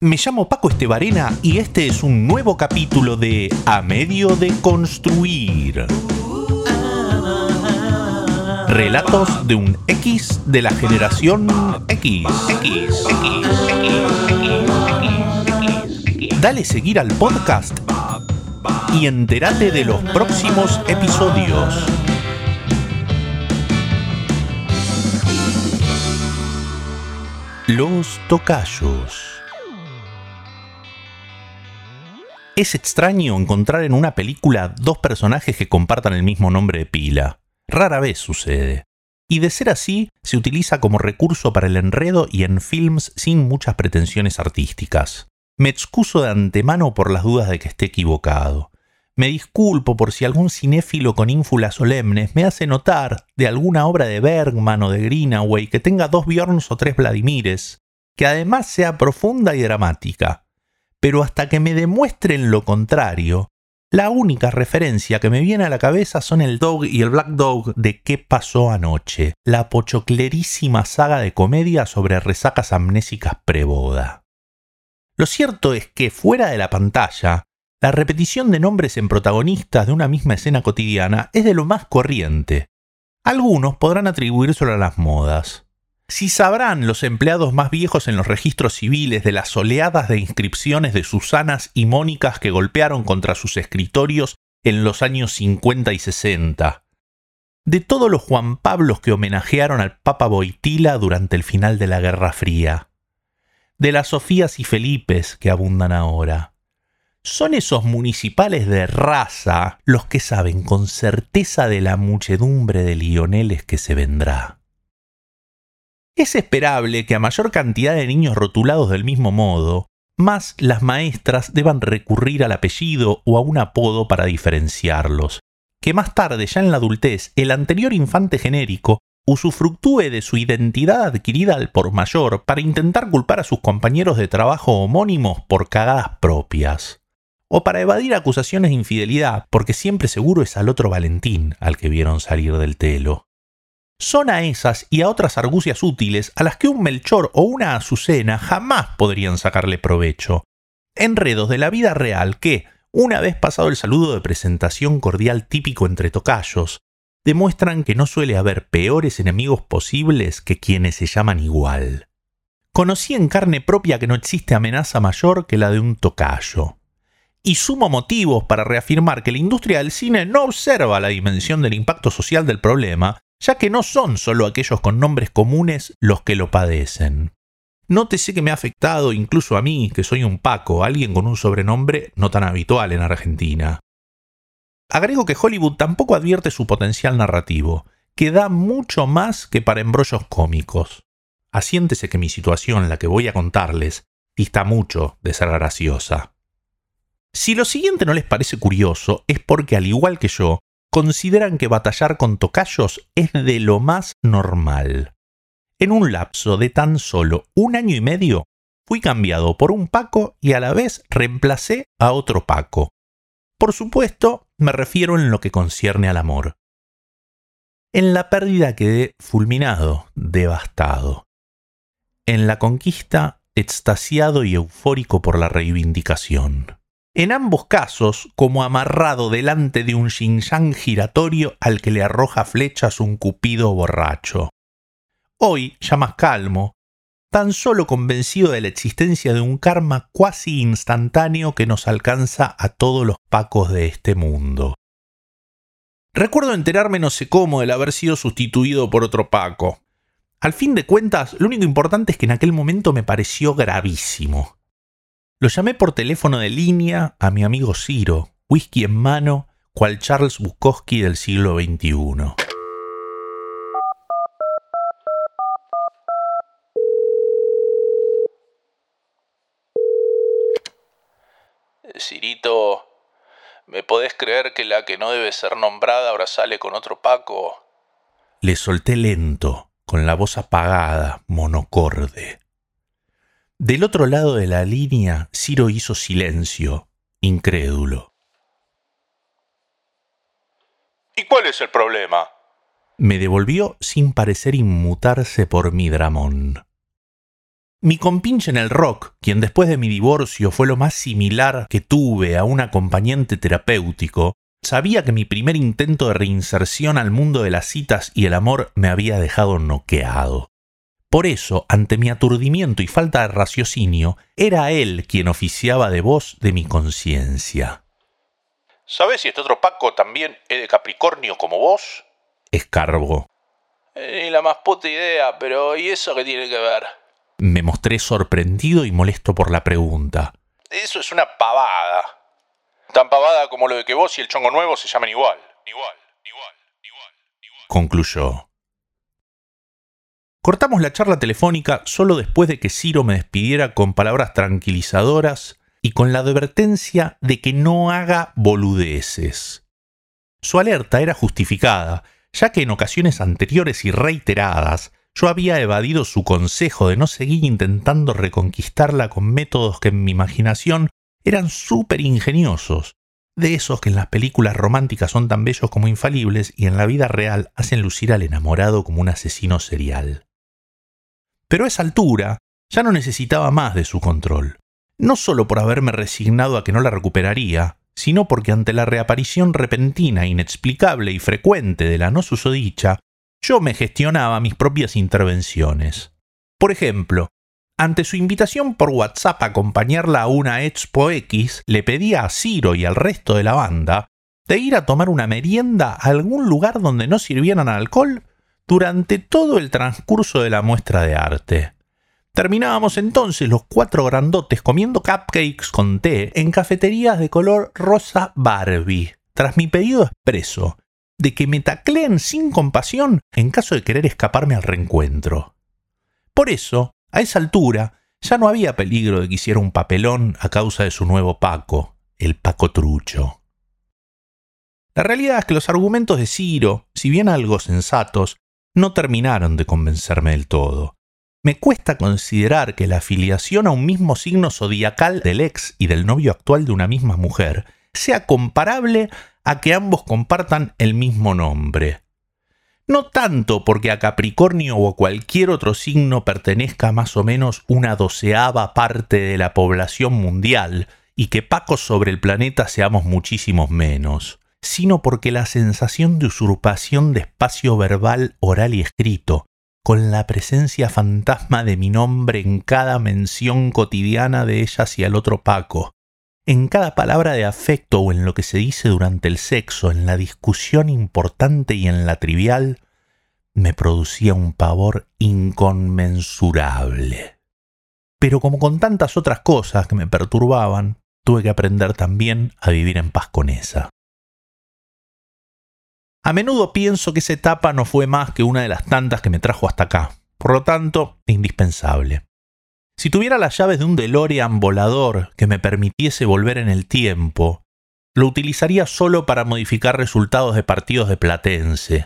Me llamo Paco Estebarena y este es un nuevo capítulo de A Medio de Construir. Relatos de un X de la generación X. Dale seguir al podcast y entérate de los próximos episodios. Los tocayos. Es extraño encontrar en una película dos personajes que compartan el mismo nombre de pila. Rara vez sucede. Y de ser así, se utiliza como recurso para el enredo y en films sin muchas pretensiones artísticas. Me excuso de antemano por las dudas de que esté equivocado. Me disculpo por si algún cinéfilo con ínfulas solemnes me hace notar de alguna obra de Bergman o de Greenaway que tenga dos Bjorns o tres Vladimires, que además sea profunda y dramática pero hasta que me demuestren lo contrario, la única referencia que me viene a la cabeza son el Dog y el Black Dog de ¿Qué pasó anoche? La pochoclerísima saga de comedia sobre resacas amnésicas preboda. Lo cierto es que fuera de la pantalla, la repetición de nombres en protagonistas de una misma escena cotidiana es de lo más corriente. Algunos podrán atribuírselo a las modas, si sabrán los empleados más viejos en los registros civiles de las oleadas de inscripciones de Susanas y Mónicas que golpearon contra sus escritorios en los años 50 y 60. De todos los Juan Pablos que homenajearon al Papa Boitila durante el final de la Guerra Fría. De las Sofías y Felipes que abundan ahora. Son esos municipales de raza los que saben con certeza de la muchedumbre de lioneles que se vendrá. Es esperable que a mayor cantidad de niños rotulados del mismo modo, más las maestras deban recurrir al apellido o a un apodo para diferenciarlos, que más tarde, ya en la adultez, el anterior infante genérico usufructúe de su identidad adquirida al por mayor para intentar culpar a sus compañeros de trabajo homónimos por cagadas propias. O para evadir acusaciones de infidelidad, porque siempre seguro es al otro Valentín al que vieron salir del telo son a esas y a otras argucias útiles a las que un Melchor o una Azucena jamás podrían sacarle provecho. Enredos de la vida real que, una vez pasado el saludo de presentación cordial típico entre tocayos, demuestran que no suele haber peores enemigos posibles que quienes se llaman igual. Conocí en carne propia que no existe amenaza mayor que la de un tocayo. Y sumo motivos para reafirmar que la industria del cine no observa la dimensión del impacto social del problema, ya que no son solo aquellos con nombres comunes los que lo padecen. Nótese que me ha afectado incluso a mí, que soy un Paco, alguien con un sobrenombre no tan habitual en Argentina. Agrego que Hollywood tampoco advierte su potencial narrativo, que da mucho más que para embrollos cómicos. Asiéntese que mi situación, la que voy a contarles, dista mucho de ser graciosa. Si lo siguiente no les parece curioso, es porque al igual que yo, consideran que batallar con tocayos es de lo más normal. En un lapso de tan solo un año y medio, fui cambiado por un Paco y a la vez reemplacé a otro Paco. Por supuesto, me refiero en lo que concierne al amor. En la pérdida quedé fulminado, devastado. En la conquista, extasiado y eufórico por la reivindicación en ambos casos como amarrado delante de un Xinjiang giratorio al que le arroja flechas un cupido borracho. Hoy, ya más calmo, tan solo convencido de la existencia de un karma cuasi instantáneo que nos alcanza a todos los pacos de este mundo. Recuerdo enterarme no sé cómo del haber sido sustituido por otro Paco. Al fin de cuentas, lo único importante es que en aquel momento me pareció gravísimo. Lo llamé por teléfono de línea a mi amigo Ciro, whisky en mano, cual Charles Bukowski del siglo XXI. Cirito, ¿me podés creer que la que no debe ser nombrada ahora sale con otro Paco? Le solté lento, con la voz apagada, monocorde. Del otro lado de la línea, Ciro hizo silencio, incrédulo. ¿Y cuál es el problema? Me devolvió sin parecer inmutarse por mi dramón. Mi compinche en el rock, quien después de mi divorcio fue lo más similar que tuve a un acompañante terapéutico, sabía que mi primer intento de reinserción al mundo de las citas y el amor me había dejado noqueado. Por eso, ante mi aturdimiento y falta de raciocinio, era él quien oficiaba de voz de mi conciencia. ¿Sabes si este otro Paco también es de Capricornio como vos? Escarbo. Eh, ni la más puta idea, pero ¿y eso qué tiene que ver? Me mostré sorprendido y molesto por la pregunta. Eso es una pavada. Tan pavada como lo de que vos y el chongo nuevo se llamen igual. Igual, igual, igual, igual. Concluyó. Cortamos la charla telefónica solo después de que Ciro me despidiera con palabras tranquilizadoras y con la advertencia de que no haga boludeces. Su alerta era justificada, ya que en ocasiones anteriores y reiteradas yo había evadido su consejo de no seguir intentando reconquistarla con métodos que en mi imaginación eran súper ingeniosos, de esos que en las películas románticas son tan bellos como infalibles y en la vida real hacen lucir al enamorado como un asesino serial. Pero a esa altura ya no necesitaba más de su control, no solo por haberme resignado a que no la recuperaría, sino porque ante la reaparición repentina, inexplicable y frecuente de la no susodicha, yo me gestionaba mis propias intervenciones. Por ejemplo, ante su invitación por WhatsApp a acompañarla a una Expo X, le pedía a Ciro y al resto de la banda de ir a tomar una merienda a algún lugar donde no sirvieran alcohol durante todo el transcurso de la muestra de arte. Terminábamos entonces los cuatro grandotes comiendo cupcakes con té en cafeterías de color rosa Barbie, tras mi pedido expreso de que me tacleen sin compasión en caso de querer escaparme al reencuentro. Por eso, a esa altura, ya no había peligro de que hiciera un papelón a causa de su nuevo Paco, el Paco Trucho. La realidad es que los argumentos de Ciro, si bien algo sensatos, no terminaron de convencerme del todo. Me cuesta considerar que la afiliación a un mismo signo zodiacal del ex y del novio actual de una misma mujer sea comparable a que ambos compartan el mismo nombre. No tanto porque a Capricornio o a cualquier otro signo pertenezca más o menos una doceava parte de la población mundial y que pacos sobre el planeta seamos muchísimos menos sino porque la sensación de usurpación de espacio verbal, oral y escrito, con la presencia fantasma de mi nombre en cada mención cotidiana de ella hacia el otro Paco, en cada palabra de afecto o en lo que se dice durante el sexo, en la discusión importante y en la trivial, me producía un pavor inconmensurable. Pero como con tantas otras cosas que me perturbaban, tuve que aprender también a vivir en paz con esa. A menudo pienso que esa etapa no fue más que una de las tantas que me trajo hasta acá, por lo tanto, indispensable. Si tuviera las llaves de un DeLorean volador que me permitiese volver en el tiempo, lo utilizaría solo para modificar resultados de partidos de Platense.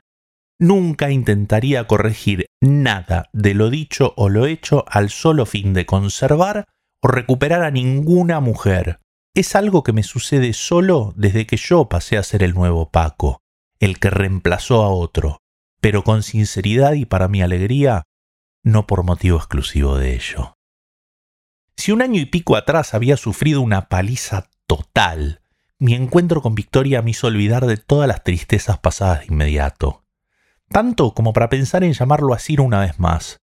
Nunca intentaría corregir nada de lo dicho o lo hecho al solo fin de conservar o recuperar a ninguna mujer. Es algo que me sucede solo desde que yo pasé a ser el nuevo Paco el que reemplazó a otro, pero con sinceridad y para mi alegría, no por motivo exclusivo de ello. Si un año y pico atrás había sufrido una paliza total, mi encuentro con Victoria me hizo olvidar de todas las tristezas pasadas de inmediato, tanto como para pensar en llamarlo a una vez más,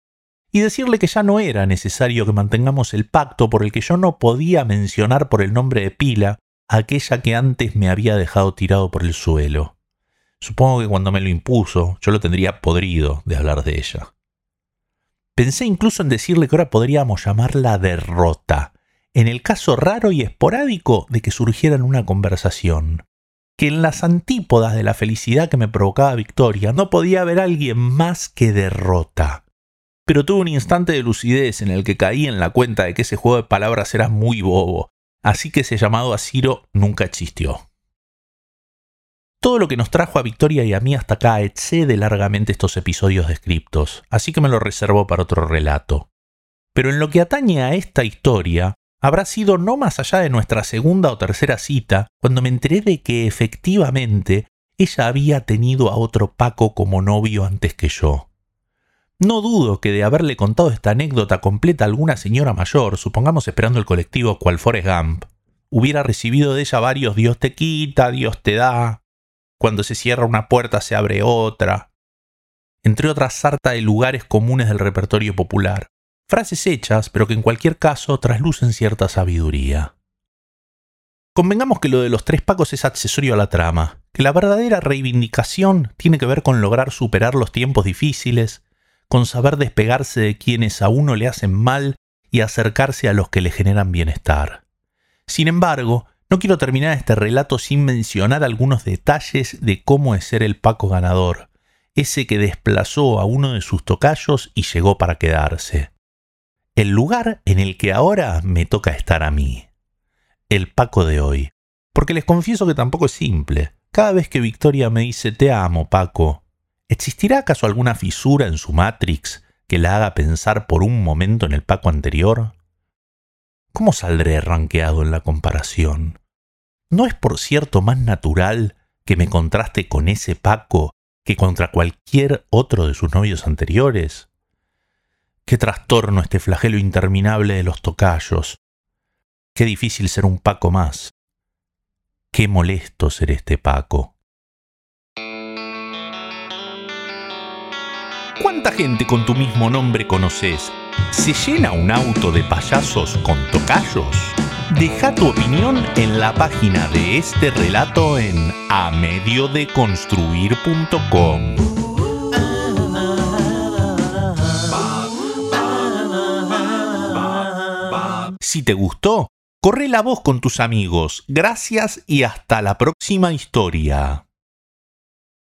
y decirle que ya no era necesario que mantengamos el pacto por el que yo no podía mencionar por el nombre de pila aquella que antes me había dejado tirado por el suelo. Supongo que cuando me lo impuso, yo lo tendría podrido de hablar de ella. Pensé incluso en decirle que ahora podríamos llamarla derrota, en el caso raro y esporádico de que surgiera en una conversación. Que en las antípodas de la felicidad que me provocaba Victoria no podía haber alguien más que derrota. Pero tuve un instante de lucidez en el que caí en la cuenta de que ese juego de palabras era muy bobo, así que ese llamado a Ciro nunca existió. Todo lo que nos trajo a Victoria y a mí hasta acá excede largamente estos episodios descriptos, así que me lo reservo para otro relato. Pero en lo que atañe a esta historia, habrá sido no más allá de nuestra segunda o tercera cita, cuando me enteré de que efectivamente ella había tenido a otro Paco como novio antes que yo. No dudo que de haberle contado esta anécdota completa a alguna señora mayor, supongamos esperando el colectivo cual Forrest Gump, hubiera recibido de ella varios Dios te quita, Dios te da, cuando se cierra una puerta se abre otra, entre otras sarta de lugares comunes del repertorio popular. Frases hechas, pero que en cualquier caso traslucen cierta sabiduría. Convengamos que lo de los tres pacos es accesorio a la trama, que la verdadera reivindicación tiene que ver con lograr superar los tiempos difíciles, con saber despegarse de quienes a uno le hacen mal y acercarse a los que le generan bienestar. Sin embargo, no quiero terminar este relato sin mencionar algunos detalles de cómo es ser el Paco ganador, ese que desplazó a uno de sus tocayos y llegó para quedarse. El lugar en el que ahora me toca estar a mí. El Paco de hoy. Porque les confieso que tampoco es simple. Cada vez que Victoria me dice te amo, Paco, ¿Existirá acaso alguna fisura en su Matrix que la haga pensar por un momento en el Paco anterior? ¿Cómo saldré ranqueado en la comparación? ¿No es por cierto más natural que me contraste con ese Paco que contra cualquier otro de sus novios anteriores? Qué trastorno este flagelo interminable de los tocayos. Qué difícil ser un Paco más. Qué molesto ser este Paco. ¿Cuánta gente con tu mismo nombre conoces? ¿Se llena un auto de payasos con tocayos? Deja tu opinión en la página de este relato en amediodeconstruir.com. Si te gustó, corre la voz con tus amigos. Gracias y hasta la próxima historia.